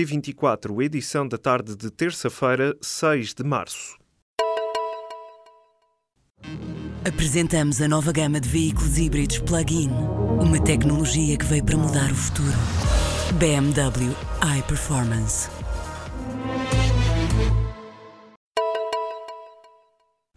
P24, edição da tarde de terça-feira, 6 de março. Apresentamos a nova gama de veículos híbridos plug-in. Uma tecnologia que veio para mudar o futuro. BMW iPerformance.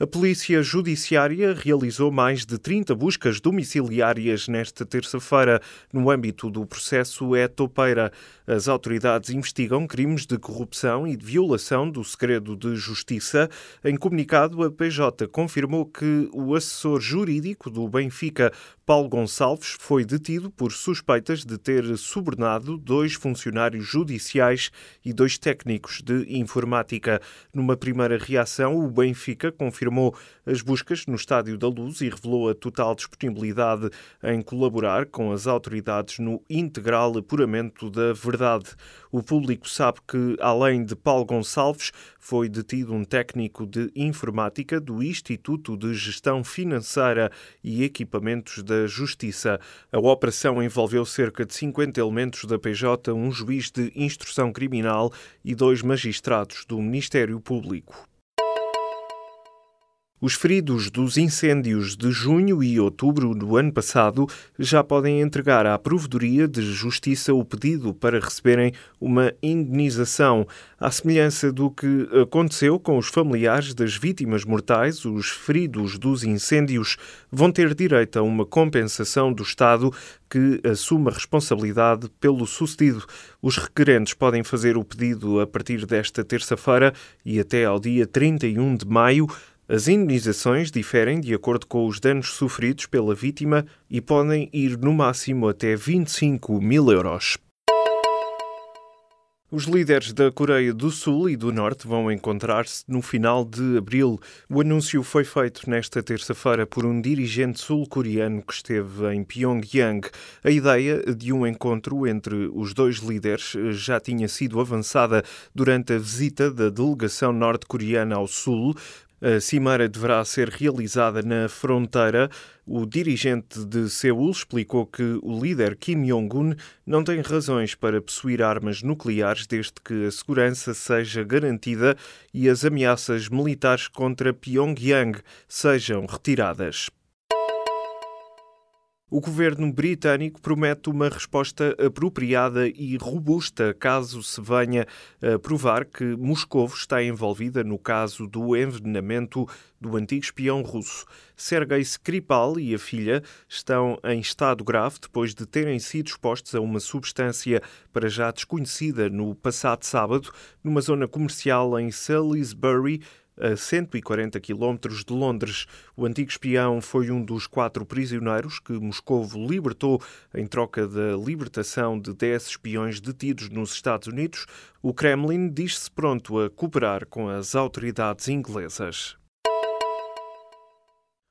A Polícia Judiciária realizou mais de 30 buscas domiciliárias nesta terça-feira no âmbito do processo É Topeira. As autoridades investigam crimes de corrupção e de violação do segredo de justiça. Em comunicado, a PJ confirmou que o assessor jurídico do Benfica, Paulo Gonçalves, foi detido por suspeitas de ter subornado dois funcionários judiciais e dois técnicos de informática. Numa primeira reação, o Benfica confirmou confirmou as buscas no Estádio da Luz e revelou a total disponibilidade em colaborar com as autoridades no integral apuramento da verdade. O público sabe que, além de Paulo Gonçalves, foi detido um técnico de informática do Instituto de Gestão Financeira e Equipamentos da Justiça. A operação envolveu cerca de 50 elementos da PJ, um juiz de instrução criminal e dois magistrados do Ministério Público. Os feridos dos incêndios de junho e outubro do ano passado já podem entregar à Provedoria de Justiça o pedido para receberem uma indenização. À semelhança do que aconteceu com os familiares das vítimas mortais, os feridos dos incêndios vão ter direito a uma compensação do Estado que assuma responsabilidade pelo sucedido. Os requerentes podem fazer o pedido a partir desta terça-feira e até ao dia 31 de maio. As indenizações diferem de acordo com os danos sofridos pela vítima e podem ir no máximo até 25 mil euros. Os líderes da Coreia do Sul e do Norte vão encontrar-se no final de abril. O anúncio foi feito nesta terça-feira por um dirigente sul-coreano que esteve em Pyongyang. A ideia de um encontro entre os dois líderes já tinha sido avançada durante a visita da delegação norte-coreana ao Sul. A cimeira deverá ser realizada na fronteira. O dirigente de Seul explicou que o líder Kim Jong-un não tem razões para possuir armas nucleares desde que a segurança seja garantida e as ameaças militares contra Pyongyang sejam retiradas. O governo britânico promete uma resposta apropriada e robusta caso se venha a provar que Moscou está envolvida no caso do envenenamento do antigo espião russo. Sergei Skripal e a filha estão em estado grave depois de terem sido expostos a uma substância para já desconhecida no passado sábado, numa zona comercial em Salisbury, a 140 quilómetros de Londres. O antigo espião foi um dos quatro prisioneiros que Moscou libertou em troca da libertação de 10 espiões detidos nos Estados Unidos. O Kremlin diz-se pronto a cooperar com as autoridades inglesas.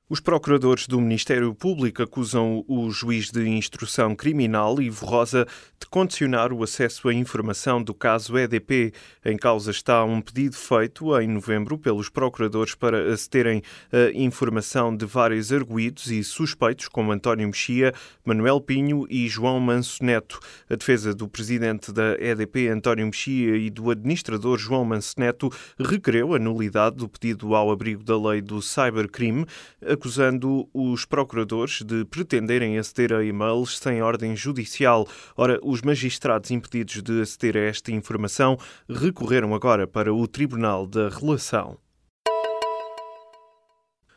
Os procuradores do Ministério Público acusam o juiz de instrução criminal, Ivo Rosa, de condicionar o acesso à informação do caso EDP. Em causa está um pedido feito em novembro pelos procuradores para acederem à informação de vários arguídos e suspeitos, como António Mexia, Manuel Pinho e João Manso Neto. A defesa do presidente da EDP, António Mexia, e do administrador João Manso Neto requereu a nulidade do pedido ao abrigo da lei do cybercrime acusando os procuradores de pretenderem aceder a e-mails sem ordem judicial. Ora, os magistrados impedidos de aceder a esta informação recorreram agora para o Tribunal da Relação.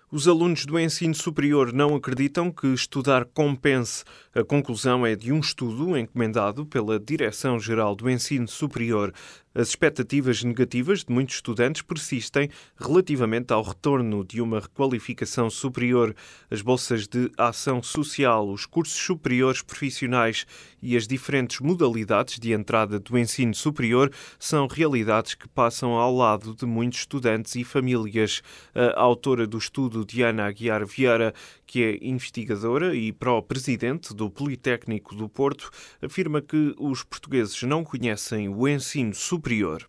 Os alunos do ensino superior não acreditam que estudar compense. A conclusão é de um estudo encomendado pela Direção-Geral do Ensino Superior. As expectativas negativas de muitos estudantes persistem relativamente ao retorno de uma requalificação superior. As bolsas de ação social, os cursos superiores profissionais e as diferentes modalidades de entrada do ensino superior são realidades que passam ao lado de muitos estudantes e famílias. A autora do estudo, Diana Aguiar Vieira, que é investigadora e pró-presidente do Politécnico do Porto, afirma que os portugueses não conhecem o ensino superior.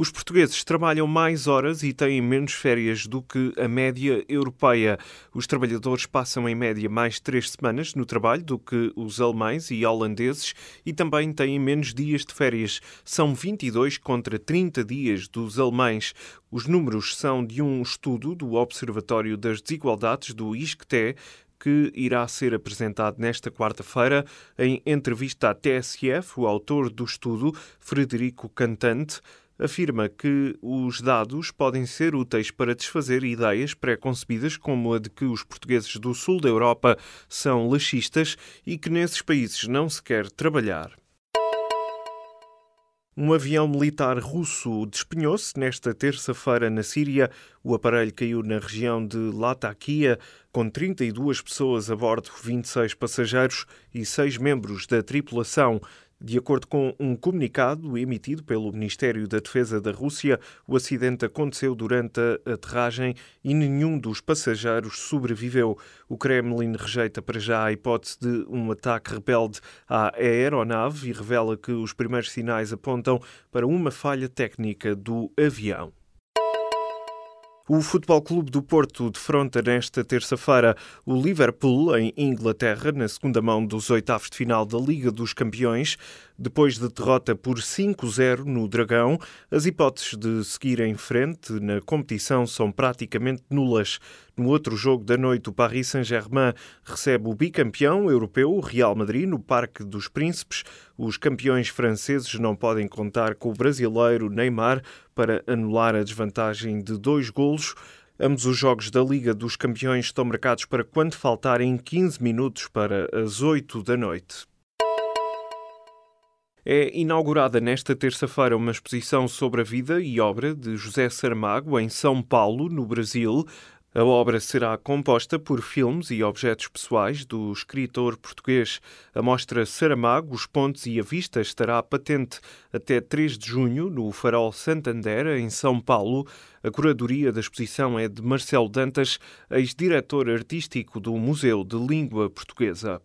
Os portugueses trabalham mais horas e têm menos férias do que a média europeia. Os trabalhadores passam em média mais três semanas no trabalho do que os alemães e holandeses e também têm menos dias de férias. São 22 contra 30 dias dos alemães. Os números são de um estudo do Observatório das Desigualdades do ISCTE, que irá ser apresentado nesta quarta-feira. Em entrevista à TSF, o autor do estudo, Frederico Cantante, afirma que os dados podem ser úteis para desfazer ideias pré-concebidas como a de que os portugueses do sul da Europa são laxistas e que nesses países não se quer trabalhar. Um avião militar russo despenhou-se nesta terça-feira na Síria. O aparelho caiu na região de Latakia, com 32 pessoas a bordo, 26 passageiros e 6 membros da tripulação. De acordo com um comunicado emitido pelo Ministério da Defesa da Rússia, o acidente aconteceu durante a aterragem e nenhum dos passageiros sobreviveu. O Kremlin rejeita para já a hipótese de um ataque rebelde à aeronave e revela que os primeiros sinais apontam para uma falha técnica do avião. O Futebol Clube do Porto defronta nesta terça-feira o Liverpool em Inglaterra, na segunda mão dos oitavos de final da Liga dos Campeões. Depois de derrota por 5-0 no Dragão, as hipóteses de seguir em frente na competição são praticamente nulas. No outro jogo da noite, o Paris Saint-Germain recebe o bicampeão europeu, o Real Madrid, no Parque dos Príncipes. Os campeões franceses não podem contar com o brasileiro Neymar para anular a desvantagem de dois golos. Ambos os jogos da Liga dos Campeões estão marcados para quando faltarem 15 minutos para as 8 da noite. É inaugurada nesta terça-feira uma exposição sobre a vida e obra de José Saramago em São Paulo, no Brasil. A obra será composta por filmes e objetos pessoais do escritor português. A mostra Saramago, os pontos e a vista estará patente até 3 de junho no Farol Santander, em São Paulo. A curadoria da exposição é de Marcelo Dantas, ex-diretor artístico do Museu de Língua Portuguesa.